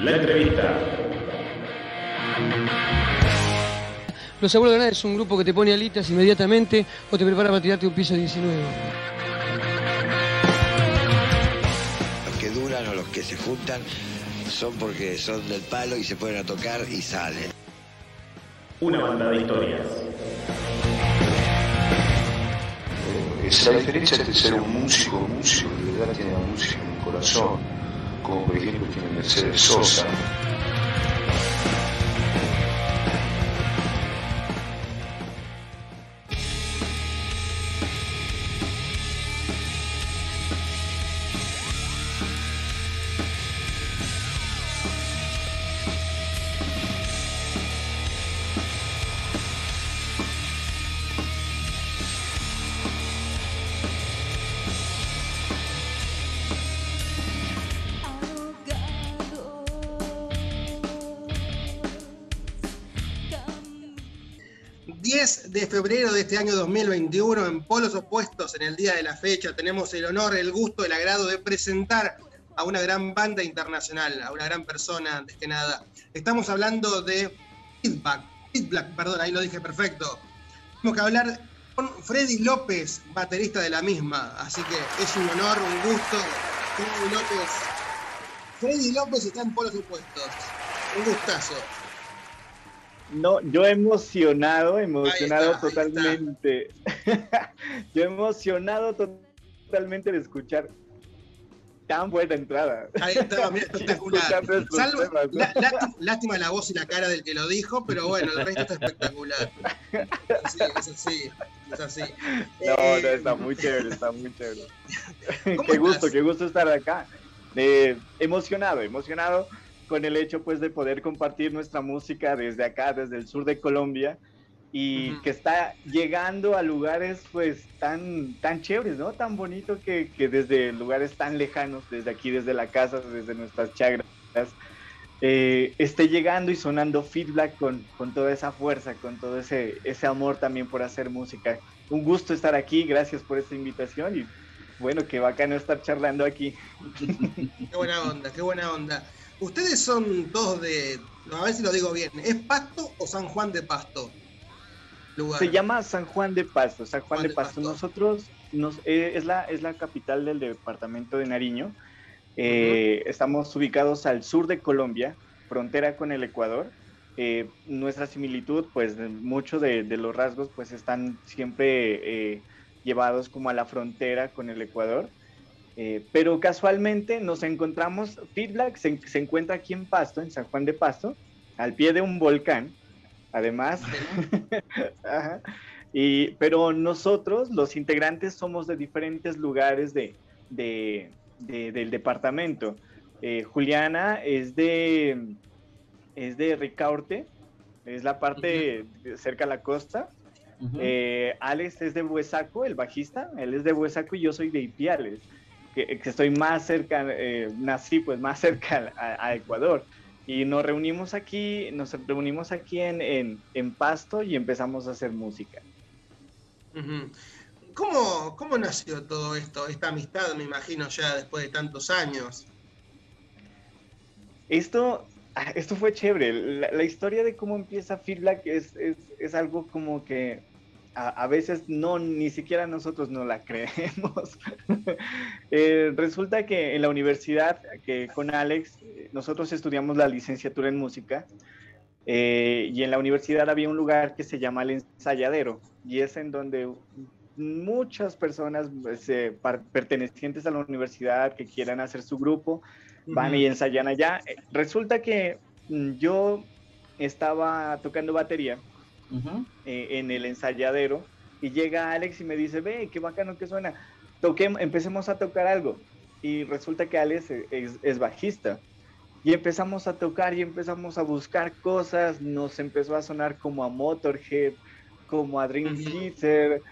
La entrevista. Los Abuelos de Granada es un grupo que te pone alitas inmediatamente o te prepara para tirarte un piso 19. Los que duran o los que se juntan son porque son del palo y se pueden a tocar y salen. Una banda de historias. Es la diferencia entre ser un músico, un músico de verdad tiene la música en el corazón, como por ejemplo tiene Mercedes febrero de este año 2021, en Polos Opuestos, en el día de la fecha, tenemos el honor, el gusto, el agrado de presentar a una gran banda internacional, a una gran persona, antes que nada. Estamos hablando de Feedback, Feedback, perdón, ahí lo dije perfecto. Tenemos que hablar con Freddy López, baterista de la misma, así que es un honor, un gusto. Freddy López, Freddy López está en Polos Opuestos. Un gustazo. No, yo emocionado, emocionado totalmente. yo emocionado totalmente de escuchar tan buena entrada. Ahí está, mira, espectacular. Salvo, lástima, la voz y la cara del que lo dijo, pero bueno, el resto está espectacular. Sí, es así, es así. No, no, eh, está muy chévere, está muy chévere. qué gusto, qué gusto estar acá. Eh, emocionado, emocionado con el hecho pues de poder compartir nuestra música desde acá, desde el sur de Colombia y que está llegando a lugares pues tan, tan chéveres, ¿no? Tan bonito que, que, desde lugares tan lejanos, desde aquí, desde la casa, desde nuestras chagras, eh, esté llegando y sonando feedback con, con, toda esa fuerza, con todo ese, ese amor también por hacer música. Un gusto estar aquí, gracias por esta invitación y bueno, qué bacano estar charlando aquí. Qué buena onda, qué buena onda. Ustedes son todos de, a ver si lo digo bien, ¿es Pasto o San Juan de Pasto? Se llama San Juan de Pasto, San Juan, de, Pasto. Nosotros nos, eh, es, la, es la capital del departamento de Nariño. Eh, estamos ubicados al sur de Colombia, frontera con el Ecuador. Eh, nuestra similitud, pues muchos de, de, los rasgos, pues están siempre llevados como a la frontera con el Ecuador. Eh, pero casualmente nos encontramos, Feedback se, se, encuentra aquí en Pasto, en San Juan de Pasto, al pie de un volcán, además. y, pero nosotros, los integrantes, somos de diferentes lugares de, de, del departamento. Eh, Juliana es de, es de Ricaurte, es la parte cerca a la costa. Eh, Alex es de Huesaco, el bajista, él es de Huesaco y yo soy de Ipiales que, estoy más cerca, eh, nací pues más cerca a, Ecuador. Y nos reunimos aquí, nos reunimos aquí en, en, Pasto y empezamos a hacer música. ¿Cómo, ¿Cómo nació todo esto, esta amistad, me imagino, ya después de tantos años? Esto, ah, esto fue chévere. La, historia de cómo empieza Feedback es, es, es, algo como que a, veces no, ni siquiera nosotros no la creemos. Eh, resulta que en la universidad, que con Alex, nosotros estudiamos la licenciatura en música eh, y en la universidad había un lugar que se llama el ensayadero y es en donde muchas personas pues, eh, pertenecientes a la universidad que quieran hacer su grupo van y ensayan allá. Resulta que mm, yo estaba tocando batería eh, en el ensayadero y llega Alex y me dice, ve, qué bacano que suena, toquemos, empecemos a tocar algo. Y resulta que Alex es, bajista. Y empezamos a tocar y empezamos a buscar cosas, nos empezó a sonar como a Motorhead, como a Dream Theater,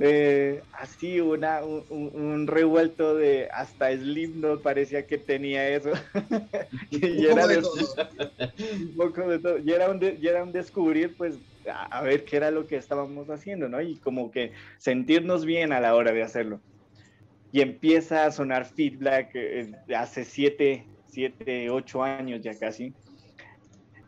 eh, así una, un, revuelto de hasta Slipknot parecía que tenía eso. y, era de, un poco de todo. Y era un, y era un descubrir pues a, ver qué era lo que estábamos haciendo, ¿no? Y como que sentirnos bien a la hora de hacerlo. Y empieza a sonar feedback eh, hace siete, siete, ocho años ya casi.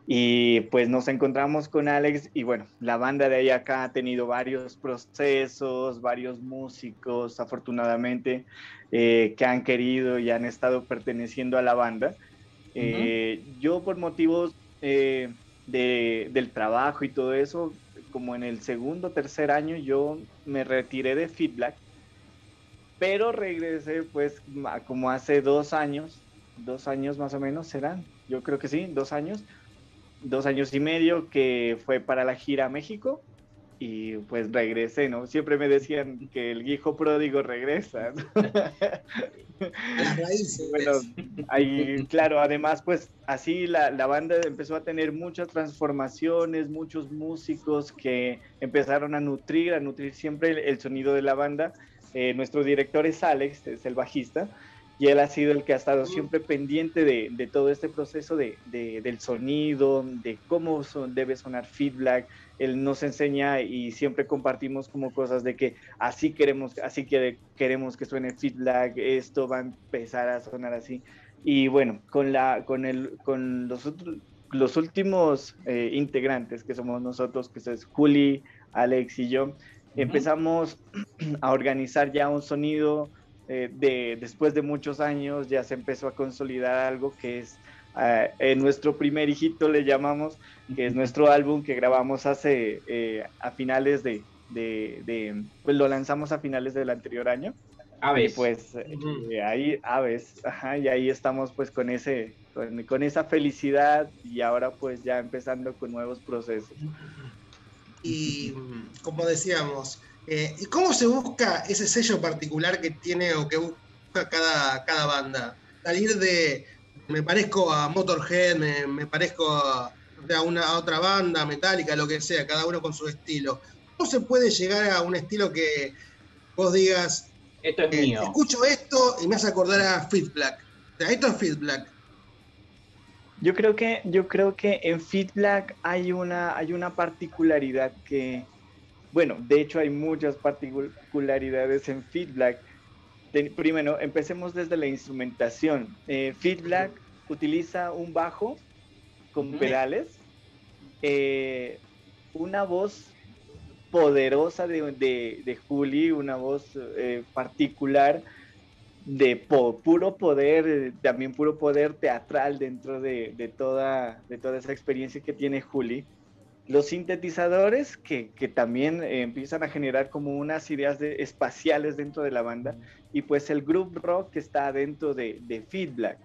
Y pues nos encontramos con Alex y bueno, la banda de ahí acá ha tenido varios procesos, varios músicos, afortunadamente, eh, que han querido y han estado perteneciendo a la banda. Eh, yo por motivos eh, de, del trabajo y todo eso, como en el segundo o tercer año, yo me retiré de Feedback, pero regresé pues como hace dos años, dos años más o menos serán, yo creo que sí, dos años dos años y medio que fue para la gira a México y pues regresé, ¿no? Siempre me decían que el hijo pródigo regresa. Bueno, ahí, claro, además, pues así la, la, banda empezó a tener muchas transformaciones, muchos músicos que empezaron a nutrir, a nutrir siempre el, el sonido de la banda. Eh, nuestro director es Alex, es el bajista y él ha sido el que ha estado siempre pendiente de, de todo este proceso de, de, del sonido, de cómo son, debe sonar feedback. Él nos enseña y siempre compartimos como cosas de que así queremos, así que queremos que suene feedback, esto va a empezar a sonar así. Y bueno, con, la, con, el, con los, los últimos eh, integrantes que somos nosotros, que es Juli, Alex y yo, uh -huh. empezamos a organizar ya un sonido eh, de, después de muchos años ya se empezó a consolidar algo que es uh, en nuestro primer hijito le llamamos, que es nuestro álbum que grabamos hace eh, a finales de, de, de, pues lo lanzamos a finales del anterior año. Aves. Y pues eh, ahí, Aves, ajá, y ahí estamos pues con ese, con, con, esa felicidad y ahora pues ya empezando con nuevos procesos. Y como decíamos, eh, ¿Y cómo se busca ese sello particular que tiene o que busca cada, cada banda? Salir de, me parezco a Motorhead, me, me parezco a, a, una, a otra banda, metálica, lo que sea, cada uno con su estilo. ¿Cómo se puede llegar a un estilo que vos digas, esto es eh, mío? Escucho esto y me hace acordar a Fit Black. O sea, esto es Fit Black. Yo creo que, yo creo que en Fit Black hay una, hay una particularidad que, bueno, de hecho hay muchas particularidades en Feedback. Primero, empecemos desde la instrumentación. Eh, Feedback utiliza un bajo con pedales, eh, una voz poderosa de, de, de Juli, una voz eh, particular de po puro poder, también puro poder teatral dentro de, de, toda, de toda esa experiencia que tiene Juli los sintetizadores que, que también eh, empiezan a generar como unas ideas de, espaciales dentro de la banda y pues el group rock que está dentro de, de Feedback.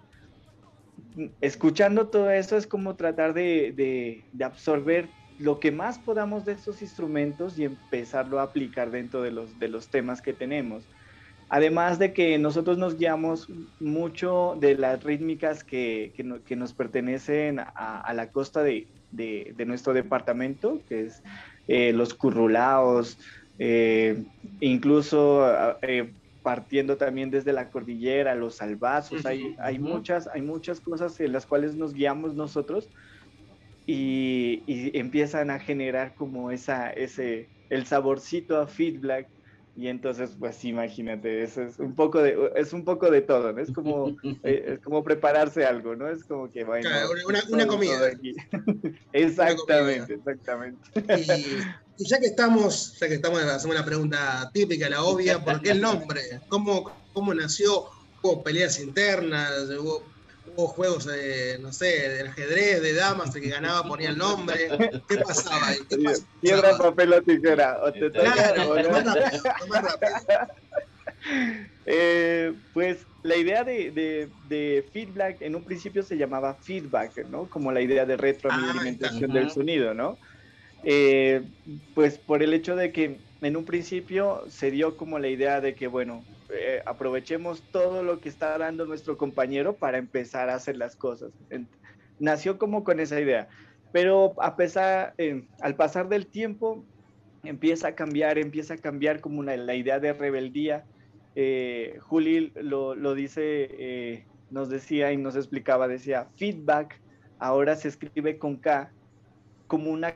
Escuchando todo eso es como tratar de, absorber lo que más podamos de estos instrumentos y empezarlo a aplicar dentro de los, temas que tenemos. Además de que nosotros nos guiamos mucho de las rítmicas que, que, no, que nos pertenecen a, la costa de nuestro departamento, que es eh, los currulaos, eh, incluso eh, partiendo también desde la cordillera, los salvazos, hay, hay, muchas, hay muchas cosas en las cuales nos guiamos nosotros y, y empiezan a generar como esa, ese, el saborcito a feedback y entonces pues imagínate eso es un poco de es un poco de todo no es como eh, es como prepararse algo no es como que bueno claro, una, una, comida. exactamente una comida. exactamente. Y, y, ya que estamos ya que estamos hacemos la pregunta típica la obvia ¿por qué el nombre cómo cómo nació hubo peleas internas hubo hubo juegos de, no sé, del ajedrez, de damas, el que ganaba ponía el nombre. ¿Qué pasaba ahí? ¿Qué pasaba? Piedra, papel o tijera. O te claro, toca, o más rápido, más rápido. Eh, pues la idea de, de, de, feedback en un principio se llamaba feedback, ¿no? Como la idea de retroalimentación ah, del sonido, ¿no? Eh, pues por el hecho de que en un principio se dio como la idea de que, bueno, eh, aprovechemos todo lo que está dando nuestro compañero para empezar a hacer las cosas. Nació como con esa idea, pero a pesar, eh, al pasar del tiempo, empieza a cambiar, empieza a cambiar como una, la idea de rebeldía. Eh, Juli lo, dice, nos decía y nos explicaba, decía, feedback ahora se escribe con K como un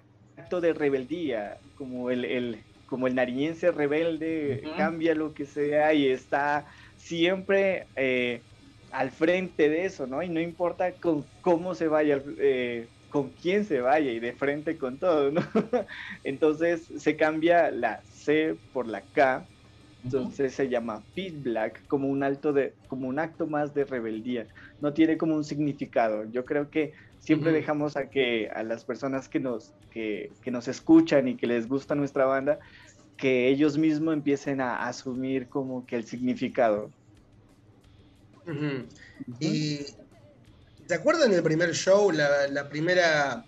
acto de rebeldía, como el, el como el nariñense rebelde, uh -huh. cambia lo que sea y está siempre eh, al frente de eso, ¿no? Y no importa con cómo se vaya, eh, con quién se vaya y de frente con todo, ¿no? Entonces se cambia la C por la K, entonces se llama Fit Black como un alto de, como un acto más de rebeldía. No tiene como un significado. Yo creo que siempre dejamos a que a las personas que nos, que, que nos escuchan y que les gusta nuestra banda, que ellos mismos empiecen a asumir como que el significado. Y ¿se acuerdan del primer show, la, la, primera,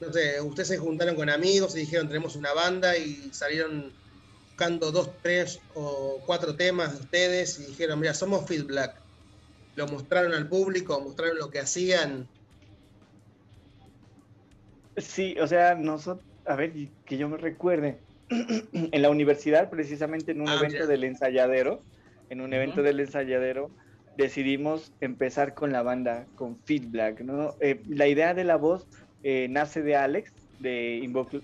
no sé, ustedes se juntaron con amigos y dijeron tenemos una banda y salieron buscando dos, tres o cuatro temas de ustedes y dijeron, mira, somos Fit Black. Lo mostraron al público, mostraron lo que hacían. Sí, o sea, nosotros, a ver, que yo me recuerde, en la universidad, precisamente en un ah, evento del ensayadero, en un evento del ensayadero, decidimos empezar con la banda, con Feedback, ¿no? Eh, la idea de la voz eh, nace de Alex, de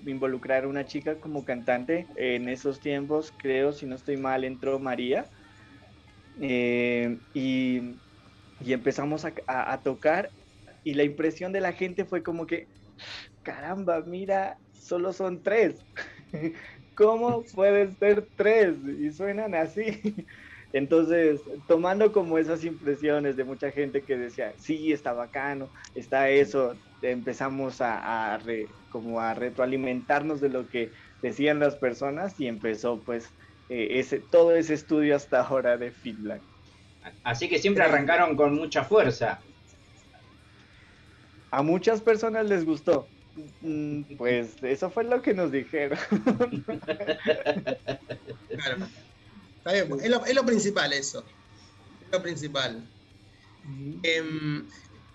involucrar a una chica como cantante. En esos tiempos, creo, si no estoy mal, entró María. Eh, y, y, empezamos a, a, tocar y la impresión de la gente fue como que, caramba, mira, solo son tres. ¿Cómo pueden ser tres? Y suenan así. Entonces, tomando como esas impresiones de mucha gente que decía, sí, está bacano, está eso, empezamos a, como a retroalimentarnos de lo que decían las personas y empezó pues eh, ese, todo ese estudio hasta ahora de feedback. Así que siempre arrancaron con mucha fuerza. A muchas personas les gustó. Mm, pues eso fue lo que nos dijeron. Claro. es, lo, principal eso. Es lo principal. Em,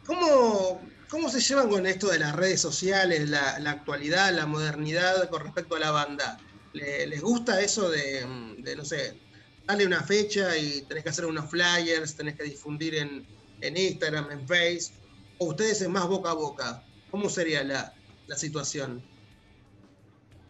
¿cómo, se llevan con esto de las redes sociales, la, actualidad, la modernidad con respecto a la banda? ¿Les gusta eso de, no sé, darle una fecha y tenés que hacer unos flyers, tenés que difundir en, en Instagram, en Facebook? ¿O ustedes es más boca a boca? ¿Cómo sería la, la situación?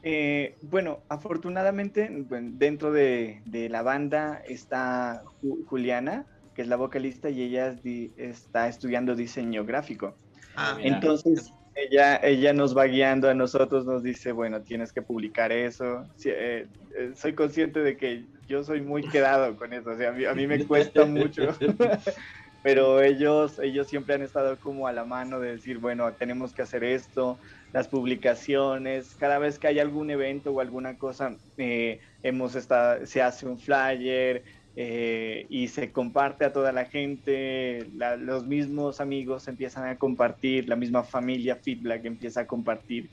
Eh, bueno, afortunadamente dentro de, la banda está Juliana, que es la vocalista, y ella está estudiando diseño gráfico. Ah, Entonces, ella, ella nos va guiando a nosotros, nos dice, bueno, tienes que publicar eso. Eh, eh, soy consciente de que yo soy muy quedado con eso, o sea, a mí me cuesta mucho. pero ellos, ellos siempre han estado como a la mano de decir, bueno, tenemos que hacer esto, las publicaciones, cada vez que hay algún evento o alguna cosa, eh, hemos estado, se hace un flyer eh, y se comparte a toda la gente, los mismos amigos empiezan a compartir, la misma familia Feedback empieza a compartir.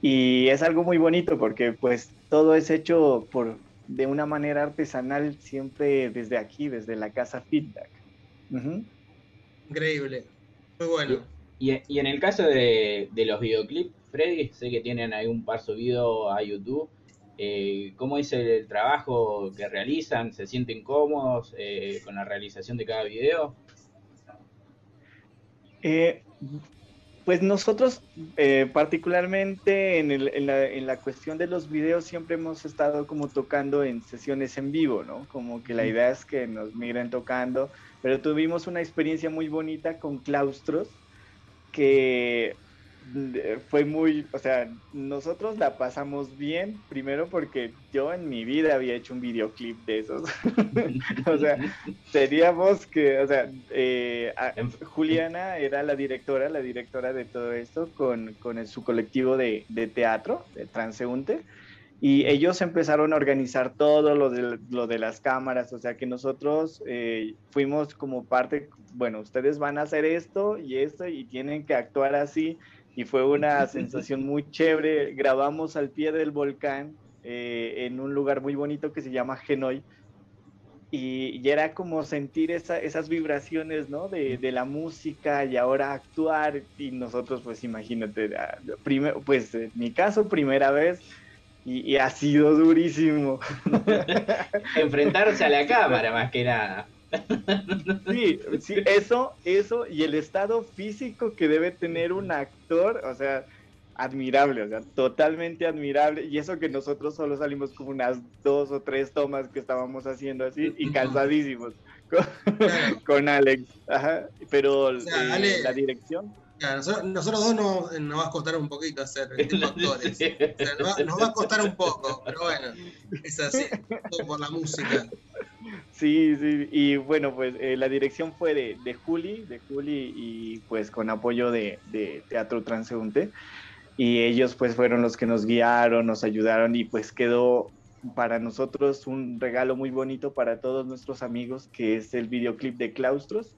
Y es algo muy bonito porque pues todo es hecho por, de una manera artesanal siempre desde aquí, desde la casa Feedback. Increíble, muy bueno. Y, y, en el caso de, de, los videoclips, Freddy, sé que tienen ahí un par subido a YouTube. Eh, ¿Cómo es el trabajo que realizan? ¿Se sienten cómodos eh, con la realización de cada video? Eh, pues nosotros, particularmente en, el, en, la, en, la, cuestión de los videos, siempre hemos estado como tocando en sesiones en vivo, ¿no? Como que la idea es que nos miren tocando, pero tuvimos una experiencia muy bonita con claustros que fue muy, o sea, nosotros la pasamos bien, primero porque yo en mi vida había hecho un videoclip de esos. o sea, seríamos que, o sea, eh, Juliana era la directora, la directora de todo esto con, con su colectivo de, de, teatro, de transeúnte. Y ellos empezaron a organizar todo lo de, lo de las cámaras, o sea que nosotros eh, fuimos como parte, bueno, ustedes van a hacer esto y esto y tienen que actuar así y fue una sensación muy chévere. Grabamos al pie del volcán eh, en un lugar muy bonito que se llama Genoy. Y, era como sentir esas vibraciones, ¿no? De, la música y ahora actuar. Y nosotros, pues imagínate, ah, primero, pues en mi caso, primera vez. Y, y ha sido durísimo. Enfrentarse a la cámara, más que nada. Sí, sí, eso, eso y el estado físico que debe tener un actor, o sea, admirable, o sea, totalmente admirable. Y eso que nosotros solo salimos como unas dos o tres tomas que estábamos haciendo así y cansadísimos con, Alex. Pero eh, la dirección. nosotros, dos nos, nos, va a costar un poquito hacer actores. nos, va, a costar un poco, pero bueno, es así, todo por la música. Sí, sí, y bueno, pues eh, la dirección fue de, de, Juli, de Juli y pues con apoyo de, de Teatro Transeúnte y ellos pues fueron los que nos guiaron, nos ayudaron y pues quedó para nosotros un regalo muy bonito para todos nuestros amigos que es el videoclip de Claustros,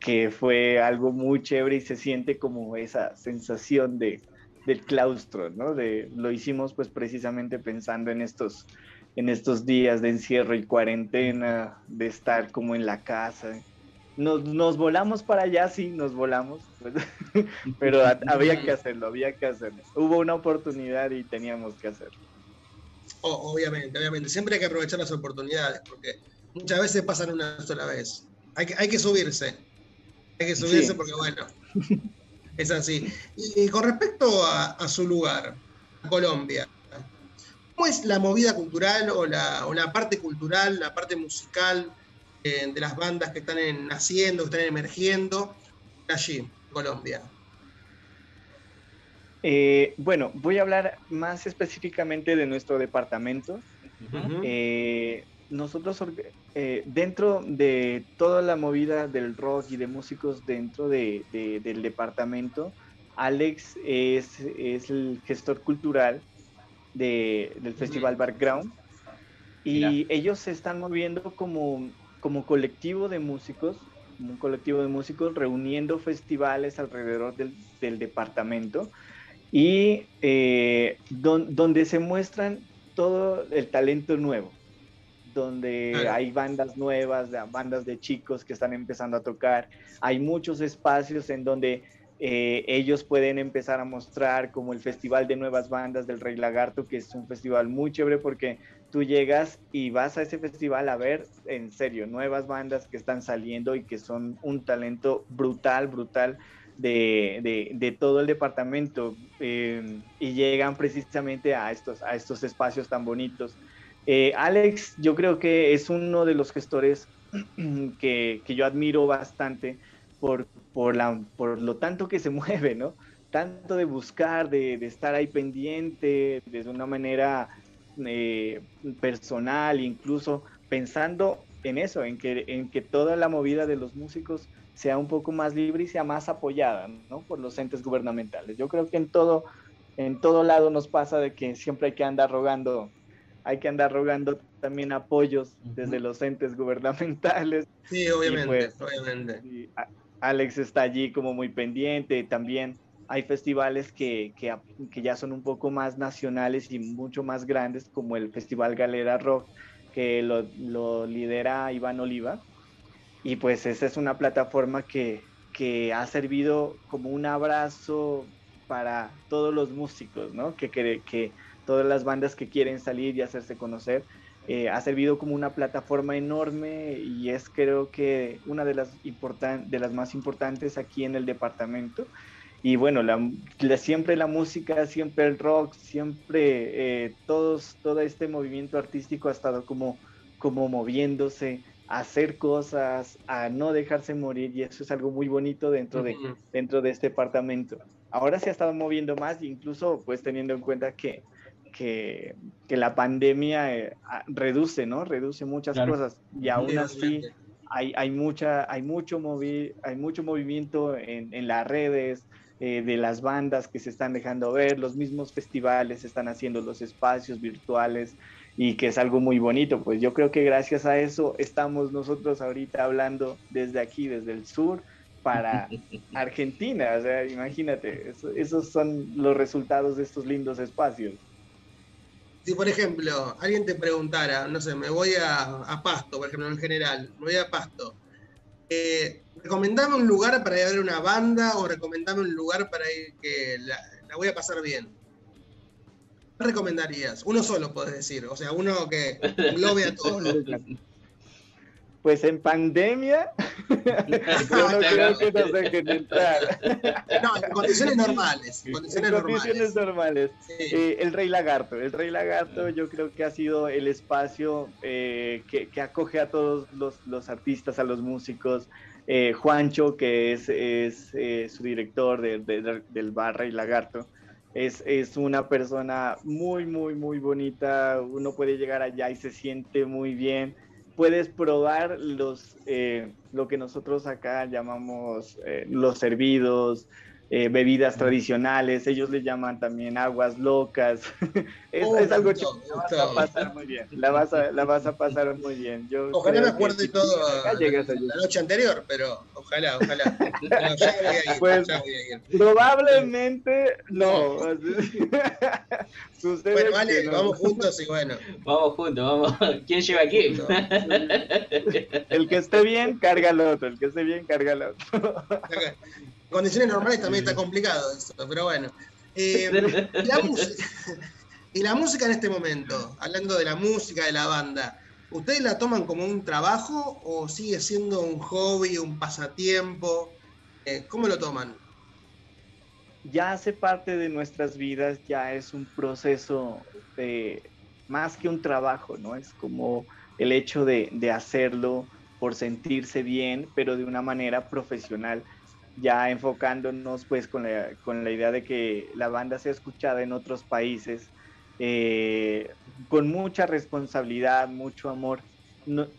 que fue algo muy chévere y se siente como esa sensación de, del claustro, ¿no? De, lo hicimos pues precisamente pensando en estos, en estos días de encierro y cuarentena, de estar como en la casa, nos, volamos para allá, sí, nos volamos, pues, pero había que hacerlo, había que hacerlo. Hubo una oportunidad y teníamos que hacerlo. Obviamente, obviamente, siempre hay que aprovechar las oportunidades, porque muchas veces pasan una sola vez. Hay que, hay que subirse, hay que subirse porque bueno, es así. Y, con respecto a, su lugar, Colombia, ¿cómo es la movida cultural o la, o la parte cultural, la parte musical? de las bandas que están naciendo, que están emergiendo allí, en Colombia? Eh, bueno, voy a hablar más específicamente de nuestro departamento. Eh, nosotros, eh, dentro de toda la movida del rock y de músicos dentro del departamento, Alex es, el gestor cultural del Festival Background. Y ellos se están moviendo como como colectivo de músicos, un colectivo de músicos reuniendo festivales alrededor del, departamento y eh, donde se muestran todo el talento nuevo, donde hay bandas nuevas, bandas de chicos que están empezando a tocar, hay muchos espacios en donde eh, ellos pueden empezar a mostrar como el Festival de Nuevas Bandas del Rey Lagarto, que es un festival muy chévere porque tú llegas y vas a ese festival a ver en serio nuevas bandas que están saliendo y que son un talento brutal, brutal de, todo el departamento eh, y llegan precisamente a estos, a estos espacios tan bonitos. Eh, Alex, yo creo que es uno de los gestores que, que yo admiro bastante por, por, la, por lo tanto que se mueve, ¿no? Tanto de buscar, de, estar ahí pendiente, de una manera eh, personal, incluso pensando en eso, en que, en que toda la movida de los músicos sea un poco más libre y sea más apoyada, ¿no? Por los entes gubernamentales. Yo creo que en todo, en todo lado nos pasa de que siempre hay que andar rogando hay que andar rogando también apoyos desde los entes gubernamentales. Sí, obviamente, pues, obviamente. Alex está allí como muy pendiente, también hay festivales que, que, ya son un poco más nacionales y mucho más grandes, como el Festival Galera Rock, que lo, lo lidera Iván Oliva. Y pues esa es una plataforma que, que ha servido como un abrazo para todos los músicos, ¿no? Que, que, todas las bandas que quieren salir y hacerse conocer eh, ha servido como una plataforma enorme y es creo que una de las, de las más importantes aquí en el departamento. Y bueno, siempre la música, siempre el rock, siempre eh, todos, todo este movimiento artístico ha estado como, como moviéndose a hacer cosas, a no dejarse morir y eso es algo muy bonito dentro de, dentro de este departamento. Ahora se ha estado moviendo más, incluso pues teniendo en cuenta que que, la pandemia eh, reduce, ¿no? Reduce muchas cosas y aún así hay, hay, mucha, hay, mucho, movi hay mucho movimiento en, en las redes, eh, de las bandas que se están dejando ver, los mismos festivales están haciendo los espacios virtuales y que es algo muy bonito. Pues yo creo que gracias a eso estamos nosotros ahorita hablando desde aquí, desde el sur, para Argentina. O sea, imagínate, esos son los resultados de estos lindos espacios si por ejemplo alguien te preguntara, no sé, me voy a, Pasto, por ejemplo, en general, me voy a Pasto, eh, recomendame un lugar para ir a ver una banda o recomendame un lugar para ir que la, voy a pasar bien. ¿Qué recomendarías? Uno solo puedes decir, o sea, uno que englobe a todos. pues en pandemia, yo no creo que nos dejen entrar. No, en condiciones normales. En condiciones, En condiciones normales. Sí. Eh, el Rey Lagarto. El Rey Lagarto yo creo que ha sido el espacio eh, que, que acoge a todos los, los artistas, a los músicos. Eh, Juancho, que es, es eh, su director de- de- del bar Rey Lagarto, es, es una persona muy, muy, muy bonita. Uno puede llegar allá y se siente muy bien. Puedes probar los, eh, lo que nosotros acá llamamos eh, los servidos, eh, bebidas tradicionales, ellos le llaman también aguas locas. es, Oh, es algo que la vas a pasar muy bien. La vas a, la vas a pasar muy bien. Yo Ojalá me acuerde todo a la noche anterior, pero ojalá, ojalá. No, ya voy a ir, Pues, ya voy a ir. Probablemente no. Sucede Bueno, vale, no. vamos juntos y bueno. Vamos juntos, vamos. ¿Quién lleva a quién? El que esté bien, carga al otro. El que esté bien, carga al otro. En condiciones normales también está complicado eso, pero bueno. Eh, y, la música, y la música en este momento, hablando de la música de la banda, ¿ustedes la toman como un trabajo o sigue siendo un hobby, un pasatiempo? Eh, ¿Cómo lo toman? ya hace parte de nuestras vidas, ya es un proceso de, más que un trabajo, ¿no? Es como el hecho de, hacerlo por sentirse bien, pero de una manera profesional, ya enfocándonos pues con la, con la idea de que la banda sea escuchada en otros países, eh, con mucha responsabilidad, mucho amor. No,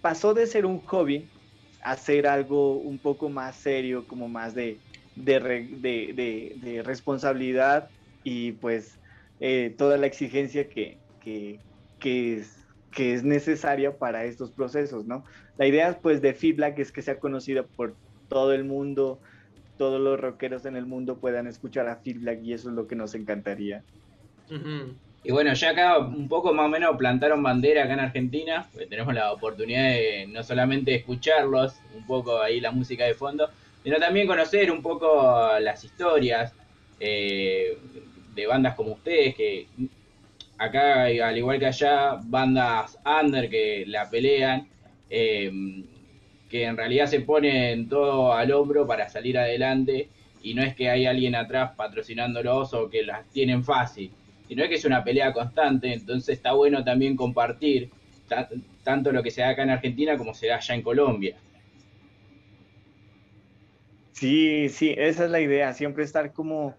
pasó de ser un hobby a ser algo un poco más serio, como más de- de- de responsabilidad y pues eh, toda la exigencia que, que, que es, que es necesaria para estos procesos, ¿no? La idea pues de Feedback es que sea conocida por todo el mundo, todos los rockeros en el mundo puedan escuchar a Feedback y eso es lo que nos encantaría. Y bueno, ya acá un poco más o menos plantaron bandera acá en Argentina, porque tenemos la oportunidad de no solamente escucharlos, un poco ahí la música de fondo, sino también conocer un poco las historias eh, de bandas como ustedes, que acá, al igual que allá, bandas under que la pelean, eh, que en realidad se ponen todo al hombro para salir adelante, y no es que hay alguien atrás patrocinándolos o que las tienen fácil sino es que es una pelea constante, entonces está bueno también compartir ta- tanto lo que se da acá en Argentina como se da allá en Colombia. Sí, sí, esa es la idea, siempre estar como,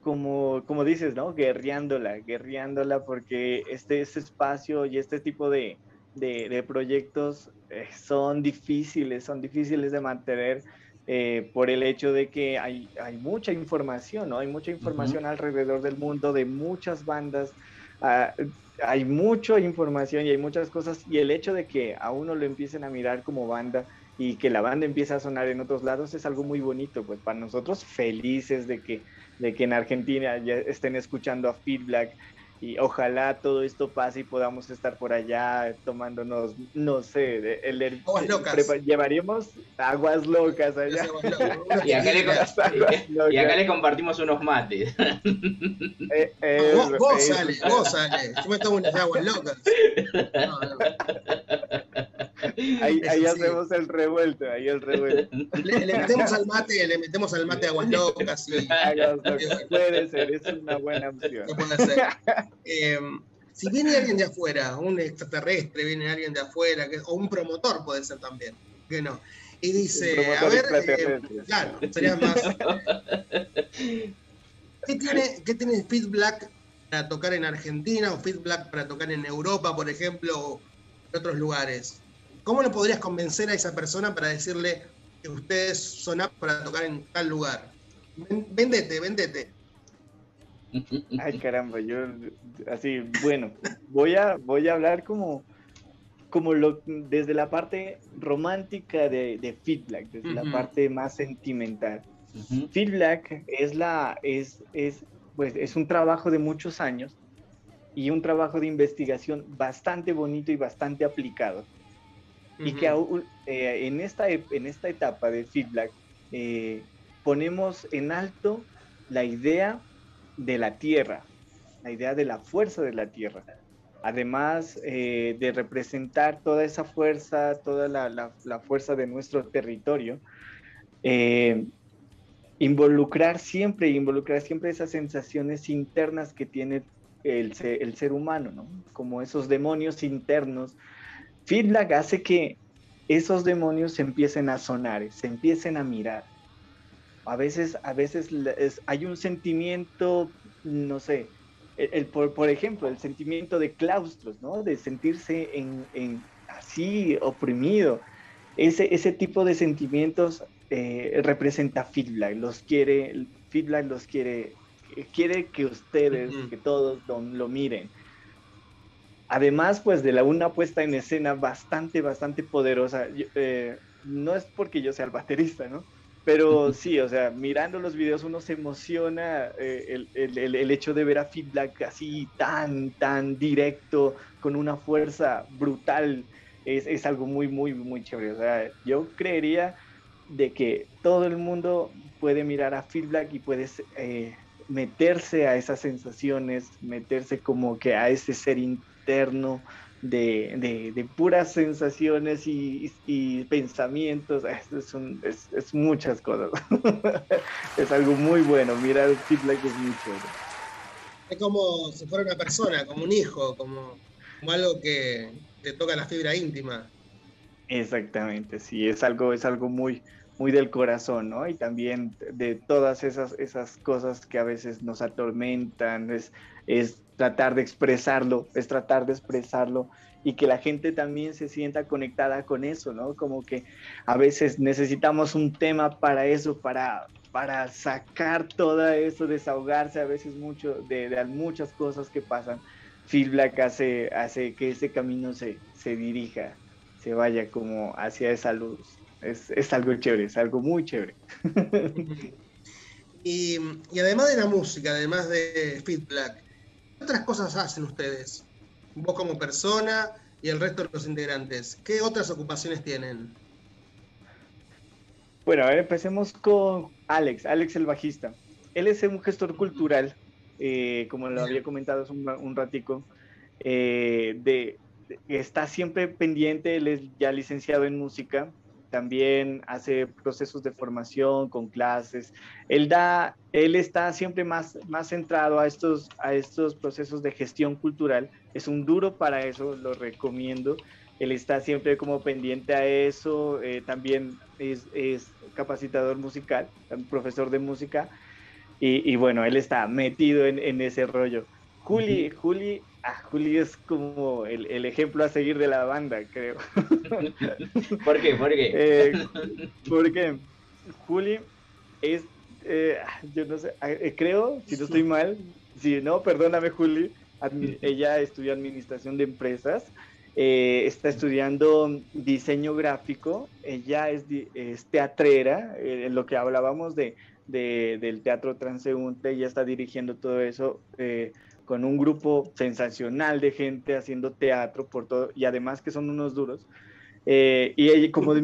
como, como dices, ¿no? Guerreándola, guerreándola, porque este, este espacio y este tipo de, de, de proyectos eh, son difíciles, son difíciles de mantener eh, por el hecho de que hay, hay mucha información, ¿no? Hay mucha información alrededor del mundo de muchas bandas, ah, hay mucha información y hay muchas cosas, y el hecho de que a uno lo empiecen a mirar como banda y que la banda empiece a sonar en otros lados es algo muy bonito, pues para nosotros felices de que, de que en Argentina ya estén escuchando a Feedback y ojalá todo esto pase y podamos estar por allá tomándonos, no sé, de- el, el- Aguas locas. prepa- llevaríamos aguas locas allá. Y acá le, y acá le compartimos unos mates. Eh, eh, Vos, vos eh, sale, vos sale. Yo me tomo unas aguas locas. No, no. Ahí, ahí Eso sí. hacemos el revuelto, ahí el revuelto. Le, le metemos al mate, le metemos al mate aguas locas y. Puede ser, es una buena opción. Eh, si viene alguien de afuera, un extraterrestre, viene alguien de afuera, que- o un promotor puede ser también, que no. Y dice, a ver, eh, claro, sería más. ¿Qué tiene, ¿Qué tiene Fit Black para tocar en Argentina o Fit Black para tocar en Europa, por ejemplo, o en otros lugares? ¿Cómo lo podrías convencer a esa persona para decirle que ustedes son aptos para tocar en tal lugar? Ven- Vendete, vendete. Ay, caramba, yo así, bueno, voy a, voy a hablar como, como lo, desde la parte romántica de, de Feedback, desde la parte más sentimental. Feedback es la, es, es, pues, es un trabajo de muchos años y un trabajo de investigación bastante bonito y bastante aplicado. Y que aún, eh, en, esta, ep- en esta etapa de feedback eh, ponemos en alto la idea de la tierra, la idea de la fuerza de la tierra. además eh, de representar toda esa fuerza, toda la, fuerza de nuestro territorio, eh, involucrar siempre, involucrar siempre esas sensaciones internas que tiene el, ser humano, ¿no? Como esos demonios internos. Feedback hace que esos demonios se empiecen a sonar, se empiecen a mirar. A veces, a veces hay un sentimiento, no sé, el, por, ejemplo, el sentimiento de claustros, ¿no? De sentirse en, así oprimido. Ese, ese tipo de sentimientos eh, representa Feedback, los quiere, Feedback los quiere, quiere que ustedes, que todos lo, miren. Además, pues de la una puesta en escena bastante, bastante poderosa. Eh, no es porque yo sea el baterista, ¿no? Pero sí, o sea, mirando los videos uno se emociona eh, el, hecho de ver a Feedback así tan, tan directo, con una fuerza brutal. Es, es, algo muy, muy, muy chévere. O sea, yo creería de que todo el mundo puede mirar a Feedback y puede eh, meterse a esas sensaciones, meterse como que a ese ser interno de, puras sensaciones y, pensamientos. Es, es, muchas cosas. es algo muy bueno. Mirar feedback es muy chévere. Es como si fuera una persona, como un hijo, como, algo que te toca la fibra íntima. Exactamente, sí, es algo, es algo muy, muy del corazón, ¿no? Y también de todas esas, esas cosas que a veces nos atormentan, es, es tratar de expresarlo, es tratar de expresarlo y que la gente también se sienta conectada con eso, ¿no? Como que a veces necesitamos un tema para eso, para, para sacar todo eso, desahogarse a veces mucho de, muchas cosas que pasan. Phil Black hace, hace que ese camino se, se dirija, se vaya como hacia esa luz. Es, es algo chévere, es algo muy chévere. y, y, además de la música, además de Phil Black, ¿Qué otras cosas hacen ustedes? Vos como persona y el resto de los integrantes. ¿Qué otras ocupaciones tienen? Bueno, a ver, empecemos con Alex, Alex el bajista. Él es un gestor cultural, eh, como lo había comentado hace un, ratico, eh, de, está siempre pendiente, él es ya licenciado en música, también hace procesos de formación con clases. Él da, él está siempre más, más centrado a estos, a estos procesos de gestión cultural. Es un duro para eso, lo recomiendo. Él está siempre como pendiente a eso. Eh, también es, es, capacitador musical, profesor de música. Y, y, bueno, él está metido en, en ese rollo. Juli, Juli Ah, Juli es como el, ejemplo a seguir de la banda, creo. ¿Por qué? ¿Por qué? Eh, porque Juli es, eh, yo no sé, eh, creo, si no estoy mal, si no, perdóname Juli, ella estudió administración de empresas, está estudiando diseño gráfico, ella es, teatrera, en lo que hablábamos de, del teatro transeúnte, ella está dirigiendo todo eso con un grupo sensacional de gente haciendo teatro por todo, y además que son unos duros. Eh, y ella, como,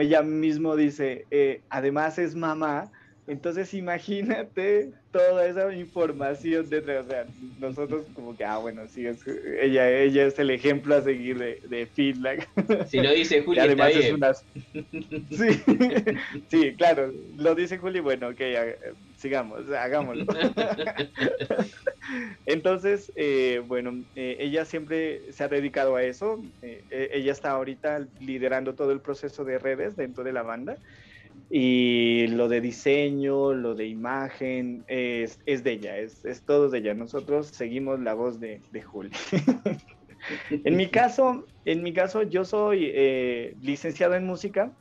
ella mismo dice, eh, además es mamá, entonces imagínate toda esa información detrás. O sea, nosotros como que, ah, bueno, sí, es, ella, ella es el ejemplo a seguir de, de feedback. Si lo dice Juli, además es una... sí, sí, claro, lo dice Juli, bueno, ok, sigamos, hagámoslo. Entonces, eh, bueno, eh, ella siempre se ha dedicado a eso. Eh, ella está ahorita liderando todo el proceso de redes dentro de la banda. Y lo de diseño, lo de imagen, es, es de ella, es, es, todo de ella. Nosotros seguimos la voz de, de Juli. en mi caso, en mi caso, yo soy eh, licenciado en música,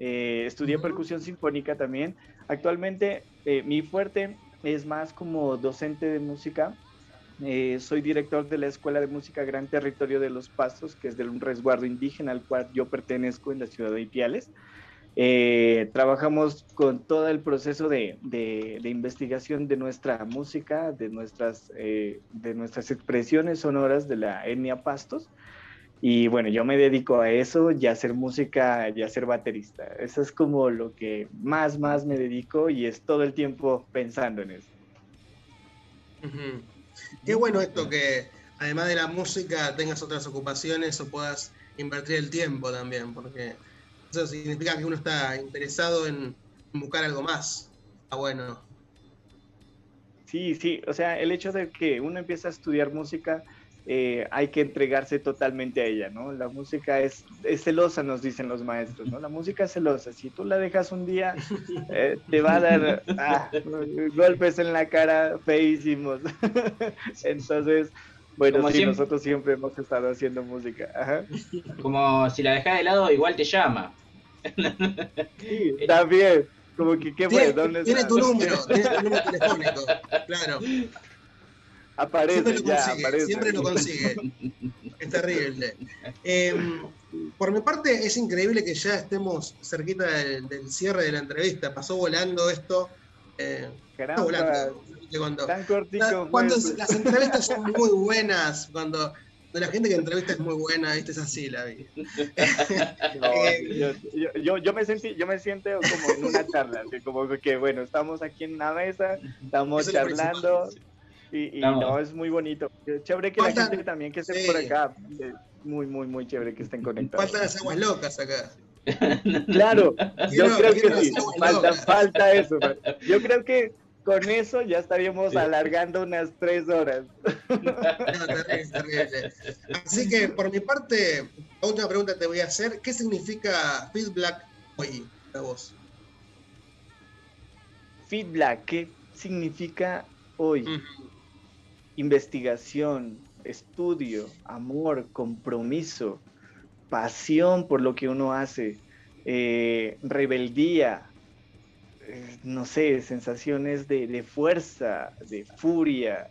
eh, estudié percusión sinfónica también. Actualmente eh, mi fuerte es más como docente de música. soy director de la Escuela de Música Gran Territorio de los Pasos, que es de un resguardo indígena al cual yo pertenezco en la ciudad de Ipiales. Eh, trabajamos con todo el proceso de, investigación de nuestra música, de nuestras, eh, de nuestras expresiones sonoras de la etnia Pastos. Y bueno, yo me dedico a eso y a hacer música y a ser baterista. Eso es como lo que más, más me dedico y es todo el tiempo pensando en eso. Qué bueno esto que además de la música, tengas otras ocupaciones o puedas invertir el tiempo también, porque eso significa que uno está interesado en buscar algo más. Está bueno. Sí, sí, o sea, el hecho de que uno empieza a estudiar música, eh, hay que entregarse totalmente a ella, ¿no? La música es, es, celosa, nos dicen los maestros, ¿no? La música es celosa. Si tú la dejas un día, eh, te va a dar ah, golpes en la cara feísimos. Entonces, bueno, sí, nosotros siempre hemos estado haciendo música. Como si la dejas de lado, igual te llama. Sí, también. Como que, ¿qué fue? ¿Dónde tiene tu número, tiene tu número telefónico, claro. Aparece, siempre lo ya, consigue, aparece. siempre lo consigue. Es terrible. Eh, por mi parte, es increíble que ya estemos cerquita del, del cierre de la entrevista. Pasó volando esto. Eh, Caramba, volando. Cuando, tan cortico. cuando fue. las entrevistas son muy buenas, cuando la gente que entrevista es muy buena, ¿viste? Es así la vida. No, yo, yo, yo, yo me sentí, yo me siento como en una charla, así como que bueno, estamos aquí en una mesa, estamos Eso charlando y, y Vamos. no, es muy bonito. Chévere que la Faltan- gente también que esté sí. por acá, eh, muy, muy, muy chévere que estén conectados. Faltan las aguas locas acá. Claro, yo creo que sí, falta, falta eso. Yo creo que con eso ya estaríamos Sí. alargando unas tres horas. No, terrible, terrible. Así que por mi parte, la última pregunta te voy a hacer. ¿Qué significa feedback hoy para vos? Feedback, ¿qué significa hoy? Investigación, estudio, amor, compromiso, pasión por lo que uno hace, eh, rebeldía, no sé, sensaciones de, de fuerza, de furia,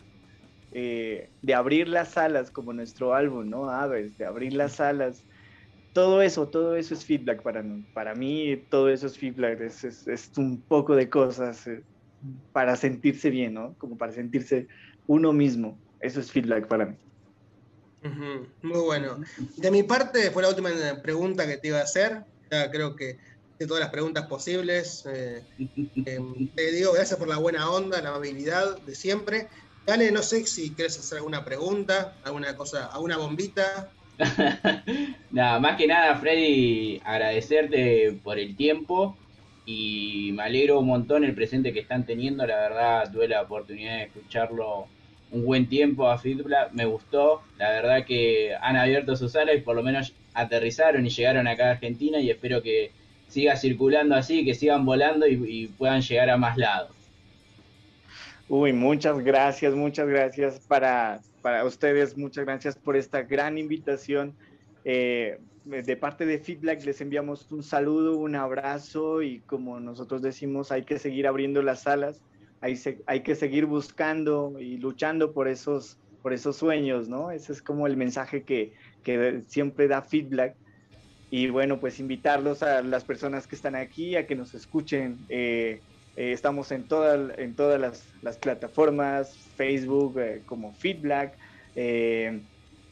eh, de abrir las alas como nuestro álbum, ¿no? Aves, de abrir las alas. Todo eso, todo eso es feedback para. Para mí todo eso es feedback, es, es- un poco de cosas eh, para sentirse bien, ¿no? Como para sentirse uno mismo. Eso es feedback para mí. Muy bueno. De mi parte, fue la última pregunta que te iba a hacer. Creo que de todas las preguntas posibles. Eh, eh, te digo gracias por la buena onda, la amabilidad de siempre. Dale, no sé si quieres hacer alguna pregunta, alguna cosa, alguna bombita. Nada, más que nada, Freddy, agradecerte por el tiempo y me alegro un montón el presente que están teniendo. La verdad, tuve la oportunidad de escucharlo un buen tiempo a Fitbla, me gustó. La verdad que han abierto sus alas y por lo menos aterrizaron y llegaron acá a Argentina y espero que siga circulando así, que sigan volando y, puedan llegar a más lados. Uy, muchas gracias, muchas gracias para, para ustedes, muchas gracias por esta gran invitación. Eh, de parte de Feedback les enviamos un saludo, un abrazo y como nosotros decimos, hay que seguir abriendo las alas, hay, hay que seguir buscando y luchando por esos, por esos sueños, ¿no? Ese es como el mensaje que, que siempre da Feedback. Y bueno, pues invitarlos a las personas que están aquí a que nos escuchen. eh, eh, estamos en, toda- en todas las, plataformas, Facebook eh, como Feedback, eh,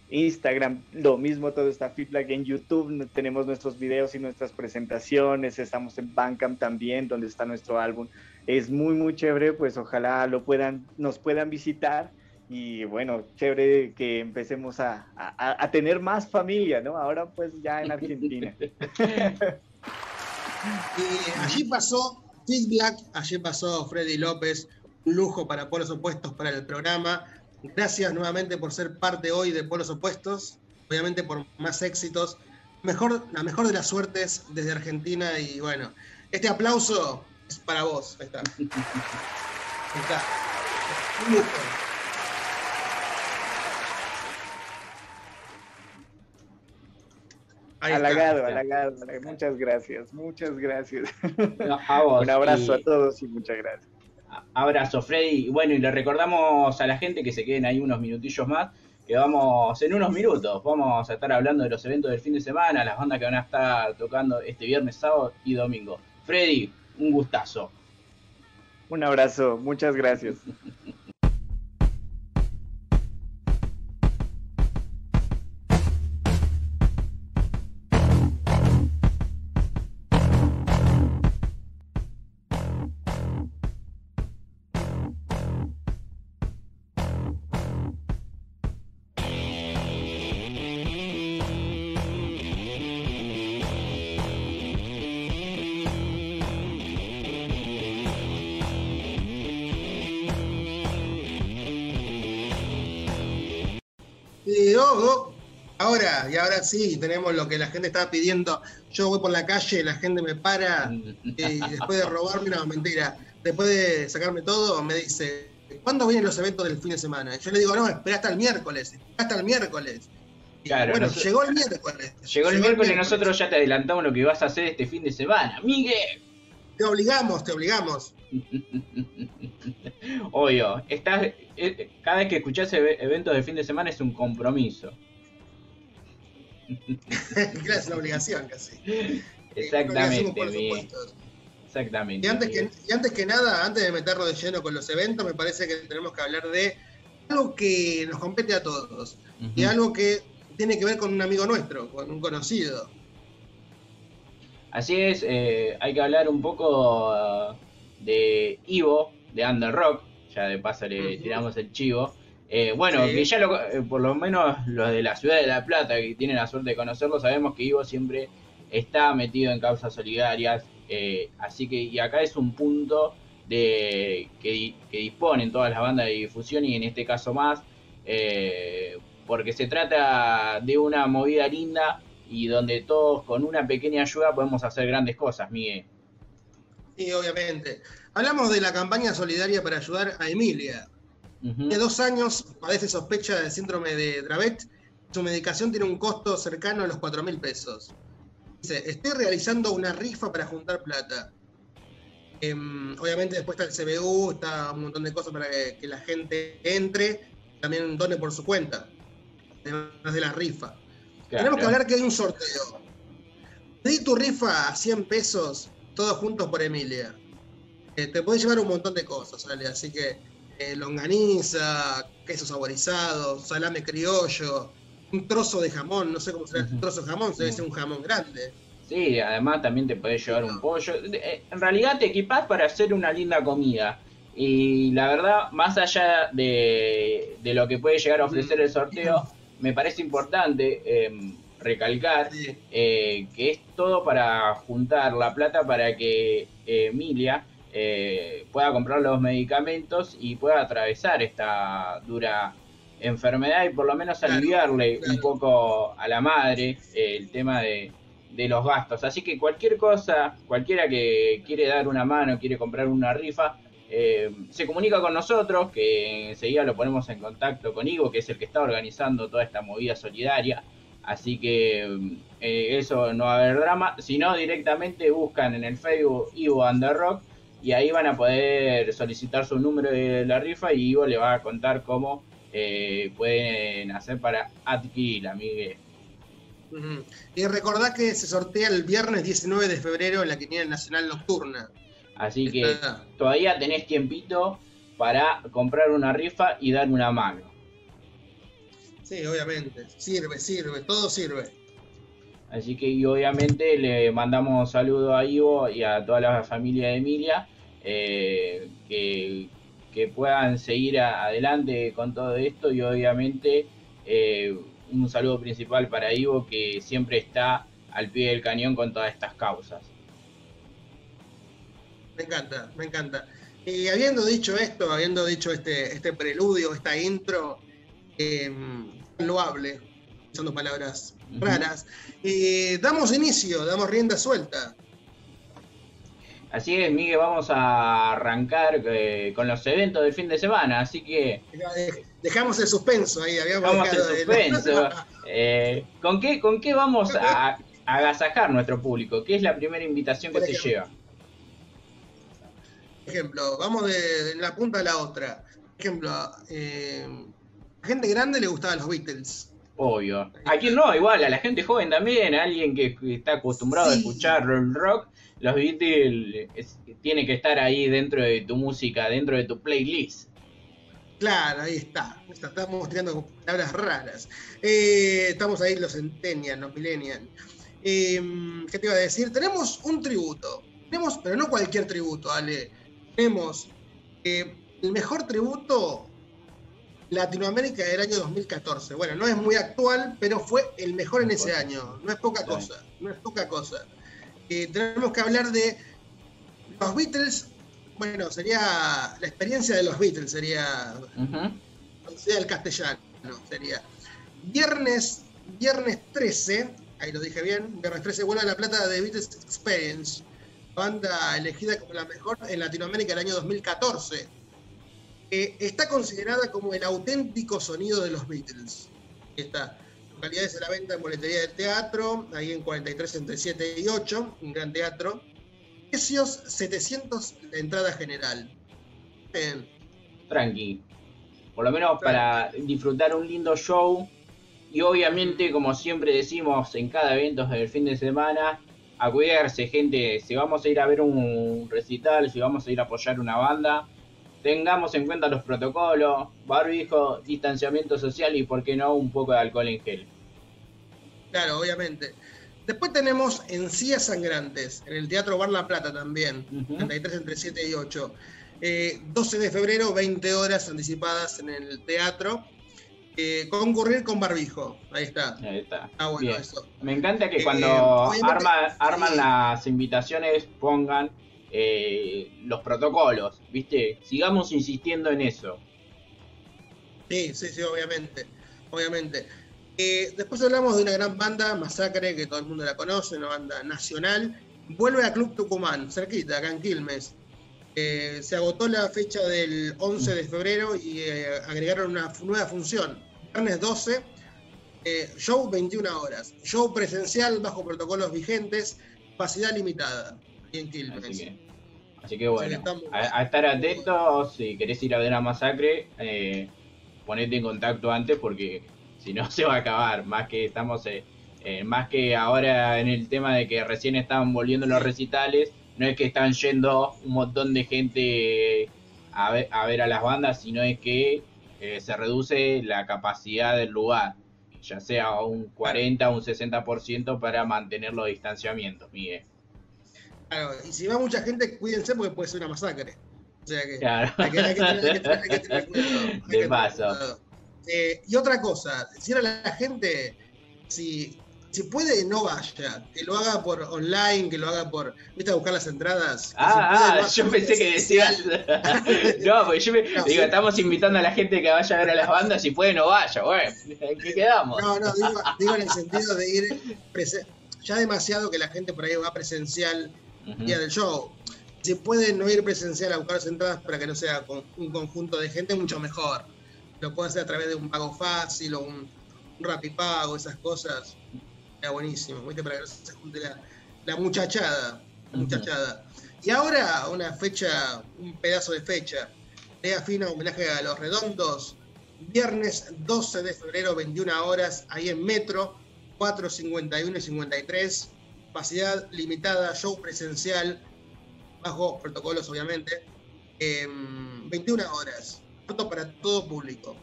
Instagram, lo mismo, todo está Feedback en YouTube, tenemos nuestros videos y nuestras presentaciones, estamos en Bandcamp también, donde está nuestro álbum. Es muy, muy chévere, pues ojalá lo puedan, nos puedan visitar y bueno, chévere que empecemos a, a- a tener más familia, ¿no? Ahora pues ya en Argentina. Y allí pasó Feedback, allí pasó Freddy López, un lujo para Polos Opuestos para el programa. Gracias nuevamente por ser parte hoy de Polos Opuestos, obviamente por más éxitos. Mejor, la mejor de las suertes desde Argentina y bueno, este aplauso es para vos. Ahí está. Ahí está. Un lujo. Ahí está. Halagado, halagado. Muchas gracias, muchas gracias. No, a vos, Un abrazo y- a todos y muchas gracias. Abrazo, Freddy. Y bueno, y le recordamos a la gente que se queden ahí unos minutillos más, que vamos en unos minutos, vamos a estar hablando de los eventos del fin de semana, las bandas que van a estar tocando este viernes, sábado y domingo. Freddy, un gustazo. Un abrazo, muchas gracias. ahora, y ahora sí, tenemos lo que la gente estaba pidiendo. Yo voy por la calle, la gente me para y después de robarme una mentira, después de sacarme todo, me dice, ¿cuándo vienen los eventos del fin de semana? Y yo le digo, no, espera hasta el miércoles, espera hasta el miércoles. Claro, bueno, nosotros- llegó el miércoles. Llegó el miércoles y nosotros ya te adelantamos lo que vas a hacer este fin de semana. Miguel. Te obligamos, te obligamos. Obvio, estás, eh, cada vez que escuchás eve- eventos de fin de semana es un compromiso. Claro, es una obligación casi. Exactamente, supuesto. Exactamente. Y antes, que, y antes que nada, antes de meternos de lleno con los eventos, me parece que tenemos que hablar de algo que nos compete a todos. Y Ujú. algo que tiene que ver con un amigo nuestro, con un conocido. Así es, eh, hay que hablar un poco uh, de Ivo, de Under Rock, ya de paso le tiramos el chivo. Eh, bueno, Sí. que ya lo- eh, por lo menos los de la ciudad de La Plata, que tienen la suerte de conocerlo, sabemos que Ivo siempre está metido en causas solidarias, eh, así que y acá es un punto de que, que disponen todas las bandas de difusión y en este caso más, eh, porque se trata de una movida linda y donde todos con una pequeña ayuda podemos hacer grandes cosas, Miguel. Sí, obviamente. Hablamos de la campaña solidaria para ayudar a Emilia. De dos años padece sospecha del síndrome de Dravet. Su medicación tiene un costo cercano a los 4 mil pesos. Dice, estoy realizando una rifa para juntar plata. Em, obviamente después está el CBU, está un montón de cosas para que, que la gente entre, también done por su cuenta, además de la rifa. Claro. Tenemos que hablar que hay un sorteo. Pedí tu rifa a 100 pesos, todos juntos por Emilia. Eh, te podés llevar un montón de cosas, ¿sale? Así que eh, longaniza, queso saborizado, salame criollo, un trozo de jamón, no sé cómo será el Ujú. trozo de jamón, debe ser un jamón grande. Sí, además también te podés llevar un pollo. Eh, En realidad te equipás para hacer una linda comida. Y la verdad, más allá de, de lo que puede llegar a ofrecer el sorteo, me parece importante eh, recalcar eh, que es todo para juntar la plata para que eh, Emilia eh, pueda comprar los medicamentos y pueda atravesar esta dura enfermedad y por lo menos Claro, aliviarle claro. un poco a la madre eh, el tema de, de los gastos. Así que cualquier cosa, cualquiera que quiere dar una mano, quiere comprar una rifa, eh, se comunica con nosotros, que enseguida lo ponemos en contacto con Ivo, que es el que está organizando toda esta movida solidaria. Así que eh, eso no va a haber drama, sino directamente buscan en el Facebook Ivo Under Rock y ahí van a poder solicitar su número de la rifa y Ivo le va a contar cómo eh, pueden hacer para adquirirla, Miguel. Ujú. Y recordá que se sortea el viernes 19 de febrero en la Quiniela Nacional Nocturna. Así que Está- todavía tenés tiempito para comprar una rifa y dar una mano. Sí, obviamente. Sirve, sirve, todo sirve. Así que y obviamente le mandamos saludos a Ivo y a toda la familia de Emilia eh, que, que puedan seguir adelante con todo esto y obviamente eh, un saludo principal para Ivo que siempre está al pie del cañón con todas estas causas. Me encanta, me encanta. Y habiendo dicho esto, habiendo dicho este, este preludio, esta intro, eh, loable, usando palabras raras, eh, damos inicio, damos rienda suelta. Así es, Miguel, vamos a arrancar eh, con los eventos del fin de semana, así que Dejamos el suspenso ahí, habíamos Vamos en dejado de- suspenso. Eh, ¿con, qué, ¿Con qué vamos a, a agasajar nuestro público? ¿Qué es la primera invitación que Por se ejemplo. lleva? Por ejemplo, vamos de, de la punta a la otra. Por ejemplo, eh, a gente grande le gustaban los Beatles. Obvio. ¿A quién no? Igual, a la gente joven también, a alguien que está acostumbrado a escuchar el rock, los Beatles es- tiene que estar ahí dentro de tu música, dentro de tu playlist. Claro, ahí está. Estamos tirando palabras raras. Eh, estamos ahí los centennial, los millennial. Eh, ¿Qué te iba a decir? Tenemos un tributo. Tenemos, pero no cualquier tributo, Ale. Tenemos eh, el mejor tributo Latinoamérica del año 2014. Bueno, no es muy actual, pero fue el mejor en ese año. No es poca cosa. No es poca cosa. Eh, tenemos que hablar de los Beatles. Bueno, sería la experiencia de los Beatles, sería Ujú. sea el castellano, sería viernes viernes 13, ahí lo dije bien, viernes 13 vuelve a La Plata de Beatles Experience, banda elegida como la mejor en Latinoamérica el año 2014. Eh, está considerada como el auténtico sonido de los Beatles. Ahí está. Localidades de la venta en boletería del teatro, ahí en 43 entre 7 y 8, un gran teatro. Precios 700 de entrada general. Tranqui. Por lo menos para disfrutar un lindo show. Y obviamente, como siempre decimos en cada evento del fin de semana, a cuidarse, gente. Si vamos a ir a ver un recital, si vamos a ir a apoyar una banda, tengamos en cuenta los protocolos, barbijo, distanciamiento social y, por qué no, un poco de alcohol en gel. Claro, obviamente. Después tenemos Encías Sangrantes, en el Teatro Bar La Plata también, Ujú. 33 entre 7 y 8. Eh, 12 de febrero, 20 horas anticipadas en el teatro. Eh, concurrir con barbijo, ahí está. Ahí está. Ah, bueno, Bien. eso. Me encanta que Eh, cuando arman sí. las invitaciones pongan eh, los protocolos, ¿viste? Sigamos insistiendo en eso. Sí, sí, sí, obviamente. Obviamente. Eh, después hablamos de una gran banda, Masacre, que todo el mundo la conoce, una banda nacional. Vuelve a Club Tucumán, cerquita, acá en Quilmes. Eh, se agotó la fecha del 11 de febrero y agregaron una nueva función. Viernes 12, eh, show 21 horas. Show presencial bajo protocolos vigentes, capacidad limitada. En Quilmes. Así que, bueno, a, a estar atentos, si querés ir a ver a Masacre, eh, ponete en contacto antes porque si no se va a acabar, más que estamos, eh, eh, más que ahora en el tema de que recién están volviendo los recitales, no es que están yendo un montón de gente a ver a, ver a las bandas, sino es que eh, se reduce la capacidad del lugar, ya sea un 40 o un 60% para mantener los distanciamientos, Miguel. Claro, y si va mucha gente, cuídense porque puede ser una masacre. O sea que. Claro. Hay que, hay que tener, hay que tener- hay que tener cuidado. hay que De tener paso. cuidado. Eh, y otra cosa, decirle a la gente, si, si puede, no vaya. Que lo haga por online, que lo haga por. ¿Viste? A buscar las entradas. Si Ah, ah, yo pensé que decías. no, porque yo me, No, digo, sí. estamos invitando a la gente que vaya a ver a las bandas, si puede no vaya, bueno, ¿en qué quedamos? No, no, digo, digo en el sentido de ir. Ya demasiado que la gente por ahí va presencial Día del show. Si puede no ir presencial a buscar entradas para que no sea con un conjunto de gente, mucho mejor. Lo puede hacer a través de un pago fácil o un, un rapipago, esas cosas. Está buenísimo, ¿viste? Para que no se junte la, la muchachada. La muchachada. Y ahora una fecha, un pedazo de fecha. Lea fina homenaje a los redondos. Viernes 12 de febrero, 21 horas, ahí en Metro, 451 y 53. Capacidad limitada, show presencial, bajo protocolos obviamente. em, 21 horas. Apto para todo público.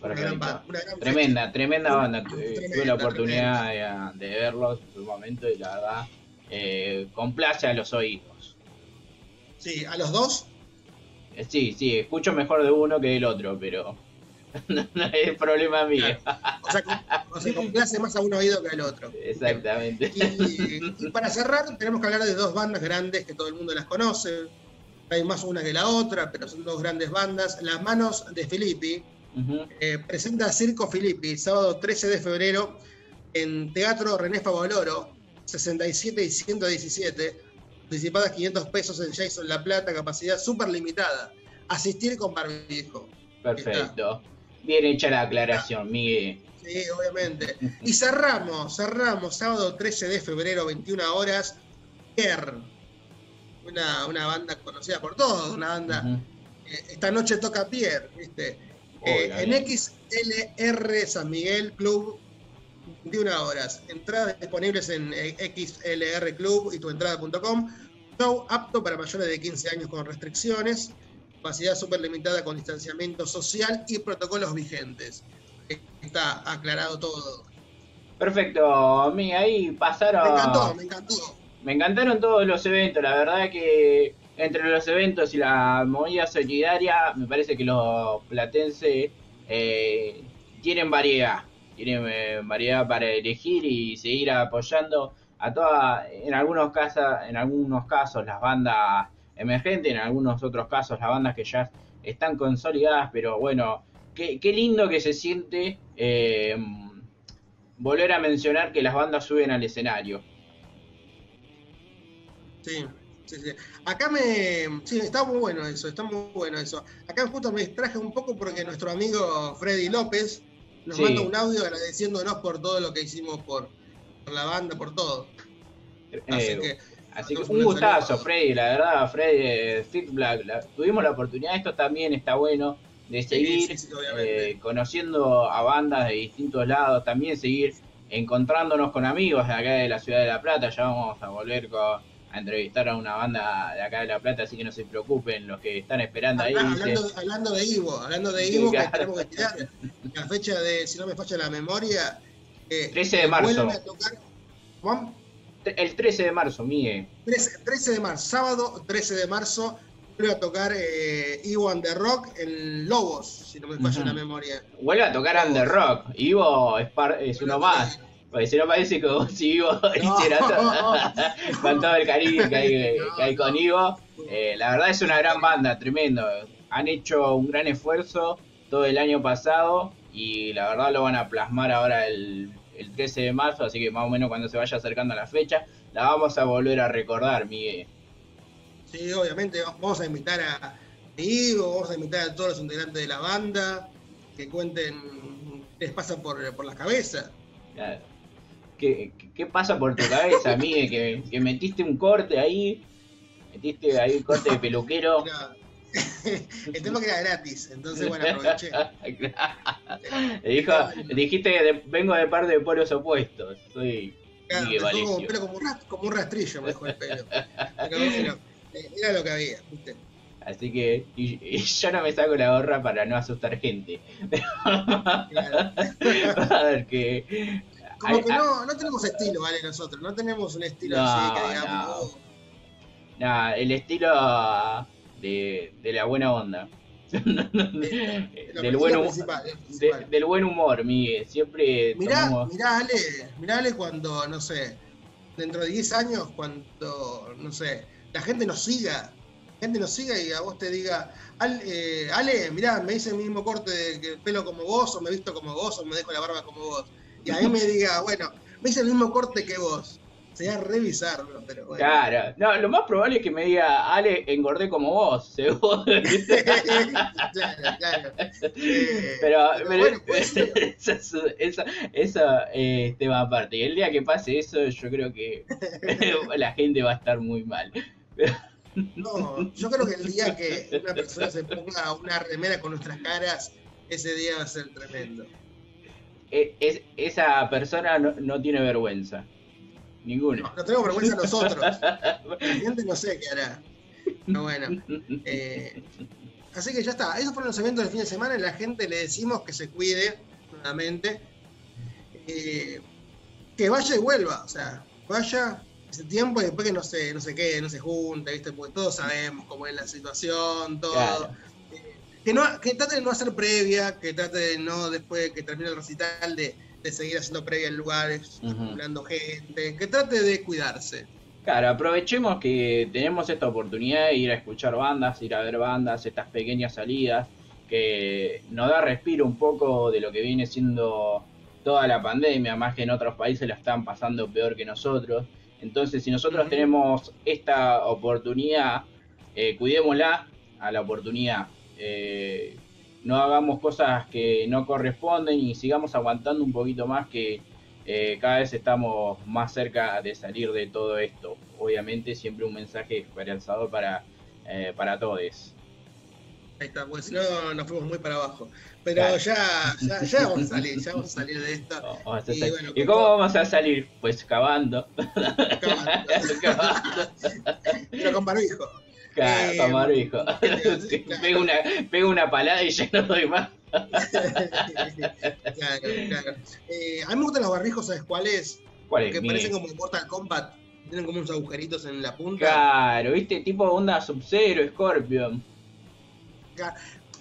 Una gran, una Tremenda, tremenda banda. Tremenda, Tuve la oportunidad de, de verlos en su momento y la verdad, eh, complace a los oídos. Sí, a los dos. Eh, Sí, sí, escucho mejor de uno que del otro, pero no, no es problema mío. O sea, con- o sea, complace más a un oído que al otro. Exactamente. Y, y para cerrar, tenemos que hablar de dos bandas grandes que todo el mundo las conoce. Hay más una que la otra, pero son dos grandes bandas. Las manos de Filippi eh, presenta Circo Filippi, sábado 13 de febrero, en Teatro René Favoloro, 67 y 117. Anticipadas 500 pesos en Jason La Plata, capacidad súper limitada. Asistir con barbijo. Perfecto. Bien hecha la aclaración, Miguel. Sí, obviamente. Y cerramos, cerramos, sábado 13 de febrero, 21 horas, Pierre, una, una banda conocida por todos, una banda. Eh, esta noche toca Pierre, ¿viste? Eh, en. XLR San Miguel Club, 21 horas. Entradas disponibles en eh, XLR Club y tuentrada.com. Show apto para mayores de 15 años con restricciones. Capacidad súper limitada con distanciamiento social y protocolos vigentes. Está aclarado todo. Perfecto, Miguel, ahí pasaron. Me encantó, me encantó. Me encantaron todos los eventos, la verdad que entre los eventos y la movida solidaria, me parece que los platenses eh, tienen variedad, tienen eh, variedad para elegir y seguir apoyando a todas, en algunos casos, en algunos casos las bandas emergentes, en algunos otros casos las bandas que ya están consolidadas, pero bueno, qué, qué lindo que se siente eh, volver a mencionar que las bandas suben al escenario. Sí, sí, sí. Acá me. Sí, está muy bueno eso, está muy bueno eso. Acá justo me distraje un poco porque nuestro amigo Freddy López nos Sí. manda un audio agradeciéndonos por todo lo que hicimos por, por la banda, por todo. Así Eh, que. Así que un gustazo. Freddy, la verdad, Freddy, eh, Fit Black, la- tuvimos la oportunidad, esto también está bueno, de seguir sí, sí, obviamente. eh, conociendo a bandas de distintos lados, también seguir encontrándonos con amigos de acá de la ciudad de La Plata, ya vamos a volver a entrevistar a una banda de acá de La Plata, así que no se preocupen los que están esperando ahí. Dice- hablando, de Ivo, hablando de Ivo, que tenemos que tirar la fecha de, si no me falla la memoria, eh, 13 de marzo. a tocar, El 13 de marzo, Miguel. 13, 13 de marzo, sábado 13 de marzo, vuelve a tocar eh, Ivo and the Rock en Lobos, si no me falla Ujú. la memoria. Vuelve a tocar Under Rock. Ivo es, par- es uno más. Porque si no parece como si Ivo hiciera todo, con todo el cariño que hay, que hay con Ivo. Eh, la verdad es una gran banda, tremendo. Han hecho un gran esfuerzo todo el año pasado y la verdad lo van a plasmar ahora el, el 13 de marzo, así que más o menos cuando se vaya acercando la fecha, la vamos a volver a recordar, Miguel. Sí, obviamente vamos a invitar a Ivo, vamos a invitar a todos los integrantes de la banda, que cuenten qué les pasa por, por la cabeza. Claro. ¿Qué, qué pasa por tu cabeza, Miguel? Que, que metiste un corte ahí, metiste ahí un corte de peluquero. El tema que era gratis, entonces bueno, aproveché. Dijo, dijiste que de- vengo de parte de polos opuestos. Soy Claro, me como, Valicio. pelo como, un rast- como un rastrillo, me dejó el pelo. Pero eh, era lo que había, ¿viste? Así que y, y yo no me saco la gorra para no asustar gente. Claro. A ver que. Como ay, que no, no tenemos estilo, ¿vale? Nosotros, no tenemos un estilo No, así que digamos, no. oh, nah, el estilo de, de la buena onda. del, buen, humo- principal, lo de- principal. del buen humor, Miguel. Siempre Mirá, tomamos- mirá, Ale, mirá, Ale, cuando, no sé, dentro de 10 años, cuando, no sé, la gente nos siga, la gente nos siga y a vos te diga, Ale, eh, Ale mirá, me hice el mismo corte de pelo como vos, o me visto como vos, o me dejo la barba como vos. Y a mí me diga, bueno, me hice el mismo corte que vos. Sería revisarlo, pero bueno. Claro, no, lo más probable es que me diga, Ale, engordé como vos, seguro. claro, claro. Eh, Pero, pero bueno, eso, es- eso, eso eh, es tema aparte. El día que pase eso, yo creo que la gente va a estar muy mal. No, yo creo que el día que una persona se ponga una remera con nuestras caras, ese día va a ser tremendo. E- es- esa persona no, no tiene vergüenza. Ninguna. No, no tenemos vergüenza nosotros. La gente no sé qué hará. Pero bueno. eh, así que ya está. Esos fueron los eventos del fin de semana. y la gente le decimos que se cuide nuevamente. Eh, que vaya y vuelva. O sea, vaya ese tiempo y después que no se, no se quede, no se junte, ¿viste? Porque todos sabemos cómo es la situación, todo. Claro. Eh, que, no, que trate de no hacer previa, que trate de no, después que termine el recital, de, de seguir haciendo previa en lugares, acumulando gente, que trate de cuidarse. Claro, aprovechemos que tenemos esta oportunidad de ir a escuchar bandas, ir a ver bandas, estas pequeñas salidas, que nos da respiro un poco de lo que viene siendo toda la pandemia, más que en otros países la están pasando peor que nosotros. Entonces, si nosotros tenemos esta oportunidad, eh, cuidémosla a la oportunidad. Eh, no hagamos cosas que no corresponden y sigamos aguantando un poquito más que eh, cada vez estamos más cerca de salir de todo esto. Obviamente siempre un mensaje esperanzador para, eh, para todos. Ahí está, porque si no nos fuimos muy para abajo. Pero Claro. ya, ya, ya vamos a salir, ya vamos a salir de esto. Y salir. bueno, ¿Y como- cómo vamos a salir? Pues cavando. Cavando. Pero con barbijo. Claro, Eh, claro. Pego una, pego una palada y ya no doy más. claro, claro. Eh, a mí me gustan los barbijos, ¿sabes cuáles? ¿Cuál es? Que parecen como Mortal Kombat. Tienen como unos agujeritos en la punta. Claro, viste, tipo onda Sub-Zero, Scorpion.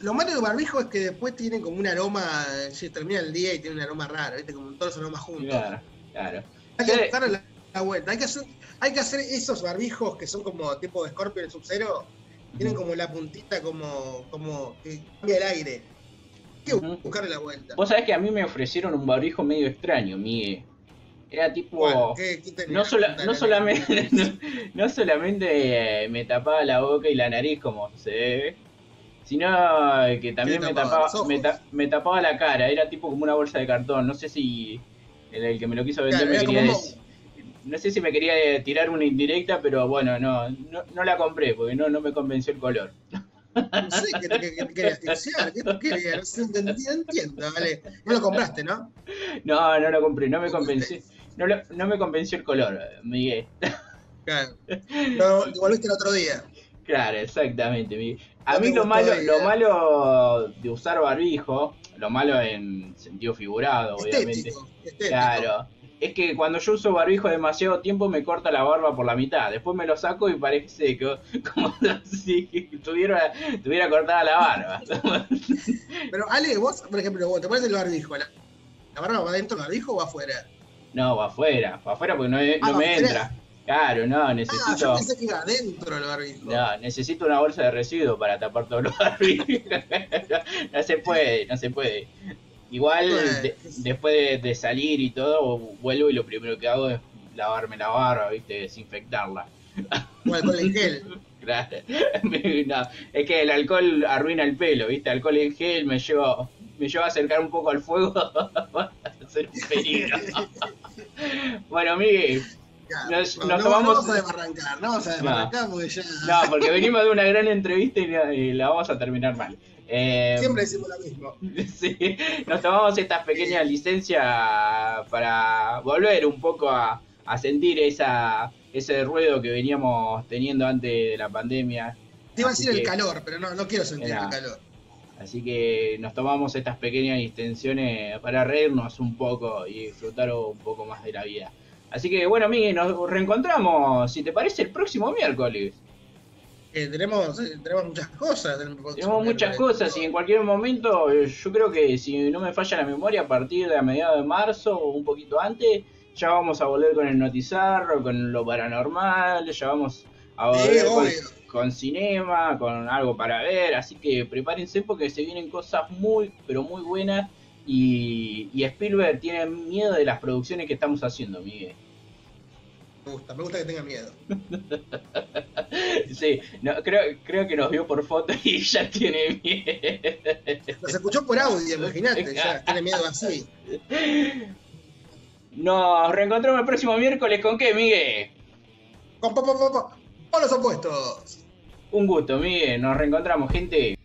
Lo malo del barbijo es que después tienen como un aroma, se termina el día y tiene un aroma raro, ¿viste? Como todos los aromas juntos. Claro, claro. Hay que buscar la, la vuelta. Hay que, hacer, hay que hacer esos barbijos que son como tipo de Scorpion Sub-Zero. Tienen como la puntita como, como que cambia el aire. que Ujú. buscarle la vuelta. Vos sabés que a mí me ofrecieron un barbijo medio extraño, Miguel. Era tipo. Bueno, ¿qué- qué no, sola- no solamente, no, no solamente eh, me tapaba la boca y la nariz como se debe, sino que también me tapaba me, ta- me tapaba la cara. Era tipo como una bolsa de cartón. No sé si el, el que me lo quiso vender Claro, me quería decir- No sé si me quería tirar una indirecta, pero bueno, no, no, no la compré porque no, no me convenció el color. No sé, ¿qué te, qué te querías asfixiar? ¿Qué te querías? No entiendo, vale. No lo compraste, ¿no? No, no lo compré, no me ¿Cómo convenció. No, lo- no me convenció el color, Miguel. Claro. No, te volviste el otro día. Claro, exactamente. mi- A mí lo malo, lo malo de usar barbijo, lo malo en sentido figurado, obviamente. Estético, estético. Claro. Es que cuando yo uso barbijo demasiado tiempo me corta la barba por la mitad. Después me lo saco y parece que como si tuviera, tuviera cortada la barba. Pero Ale, vos, por ejemplo, vos te pones el barbijo. ¿La, la barba va dentro del barbijo o va afuera? No, va afuera, va afuera porque no, no Ah, va me entra. Claro, no, Ah, yo necesito. pensé que iba adentro del barbijo. No, necesito una bolsa de residuos para tapar todos los barbijos. no se puede, no se puede. Igual, Bueno. de- después de, de salir y todo, vuelvo y lo primero que hago es lavarme la barba, ¿viste? Desinfectarla. O alcohol en gel. No, es que el alcohol arruina el pelo, ¿viste? Alcohol en gel me lleva, me lleva a acercar un poco al fuego a ser un peligro. bueno, Miguel, Ya, Nos- no, nos no, tomamos- no vamos a desbarrancar, no vamos a desbarrancar porque ya no, porque venimos de una gran entrevista y la, y la vamos a terminar mal. Eh, siempre decimos lo mismo. Sí, nos tomamos estas pequeñas licencias para volver un poco a, a sentir esa, ese ruedo que veníamos teniendo antes de la pandemia. Te iba a decir el calor, pero no, no quiero sentir Era- el calor. Así que nos tomamos estas pequeñas distensiones para reírnos un poco y disfrutar un poco más de la vida. Así que bueno, Miguel, nos reencontramos, si te parece, el próximo miércoles. Eh, tenemos, eh, tenemos muchas cosas. Tenemos muchas miércoles. cosas y en cualquier momento, eh, yo creo que si no me falla la memoria, a partir de a mediados de marzo o un poquito antes, ya vamos a volver con el notizarro, con lo paranormal, ya vamos a Sí, volver con, con cinema, con algo para ver, así que prepárense porque se vienen cosas muy, pero muy buenas y, y Spielberg tiene miedo de las producciones que estamos haciendo, Miguel. Me gusta, me gusta que tenga miedo. Sí, no, creo, creo que nos vio por foto y ya tiene miedo. Nos escuchó por audio, imagínate, ya tiene miedo así. Nos reencontramos el próximo miércoles con qué, Miguel. Con po, po, po, po, polos opuestos. Un gusto, Miguel. Nos reencontramos, gente.